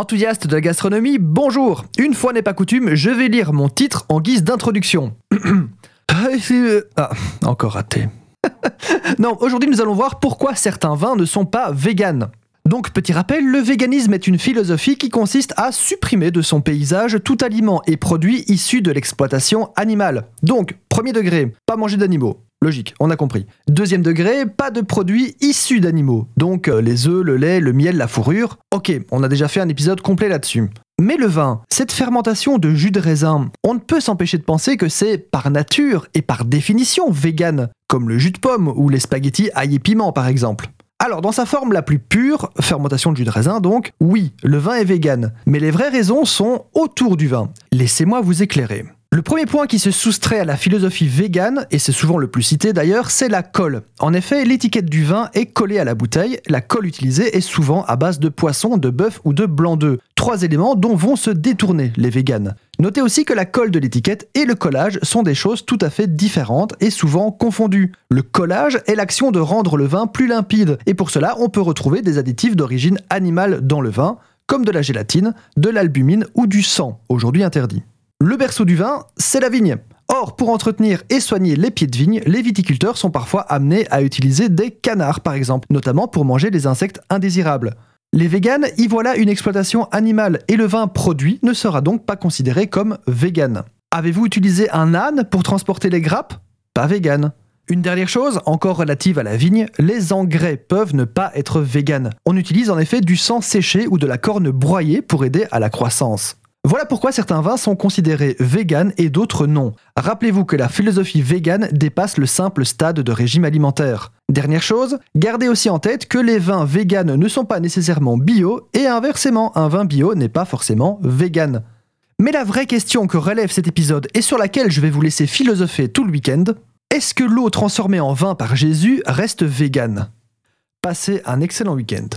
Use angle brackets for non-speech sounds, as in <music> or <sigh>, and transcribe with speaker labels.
Speaker 1: Enthousiaste de la gastronomie, bonjour Une fois n'est pas coutume, je vais lire mon titre en guise d'introduction. <coughs> ah, encore raté. <laughs> non, aujourd'hui nous allons voir pourquoi certains vins ne sont pas véganes. Donc, petit rappel, le véganisme est une philosophie qui consiste à supprimer de son paysage tout aliment et produit issu de l'exploitation animale. Donc, premier degré, pas manger d'animaux. Logique, on a compris. Deuxième degré, pas de produits issus d'animaux. Donc euh, les œufs, le lait, le miel, la fourrure. Ok, on a déjà fait un épisode complet là-dessus. Mais le vin, cette fermentation de jus de raisin, on ne peut s'empêcher de penser que c'est par nature et par définition vegan, comme le jus de pomme ou les spaghettis ail et piment par exemple. Alors, dans sa forme la plus pure, fermentation de jus de raisin donc, oui, le vin est vegan, mais les vraies raisons sont autour du vin. Laissez-moi vous éclairer. Le premier point qui se soustrait à la philosophie végane, et c'est souvent le plus cité d'ailleurs, c'est la colle. En effet, l'étiquette du vin est collée à la bouteille, la colle utilisée est souvent à base de poisson, de bœuf ou de blanc d'œuf. Trois éléments dont vont se détourner les véganes. Notez aussi que la colle de l'étiquette et le collage sont des choses tout à fait différentes et souvent confondues. Le collage est l'action de rendre le vin plus limpide, et pour cela on peut retrouver des additifs d'origine animale dans le vin, comme de la gélatine, de l'albumine ou du sang, aujourd'hui interdit. Le berceau du vin, c'est la vigne. Or, pour entretenir et soigner les pieds de vigne, les viticulteurs sont parfois amenés à utiliser des canards, par exemple, notamment pour manger les insectes indésirables. Les véganes y voilà une exploitation animale et le vin produit ne sera donc pas considéré comme vegan. Avez-vous utilisé un âne pour transporter les grappes? Pas vegan. Une dernière chose, encore relative à la vigne, les engrais peuvent ne pas être véganes. On utilise en effet du sang séché ou de la corne broyée pour aider à la croissance. Voilà pourquoi certains vins sont considérés véganes et d'autres non. Rappelez-vous que la philosophie végane dépasse le simple stade de régime alimentaire. Dernière chose, gardez aussi en tête que les vins véganes ne sont pas nécessairement bio et inversement, un vin bio n'est pas forcément vegan. Mais la vraie question que relève cet épisode et sur laquelle je vais vous laisser philosopher tout le week-end, est-ce que l'eau transformée en vin par Jésus reste végane? Passez un excellent week-end.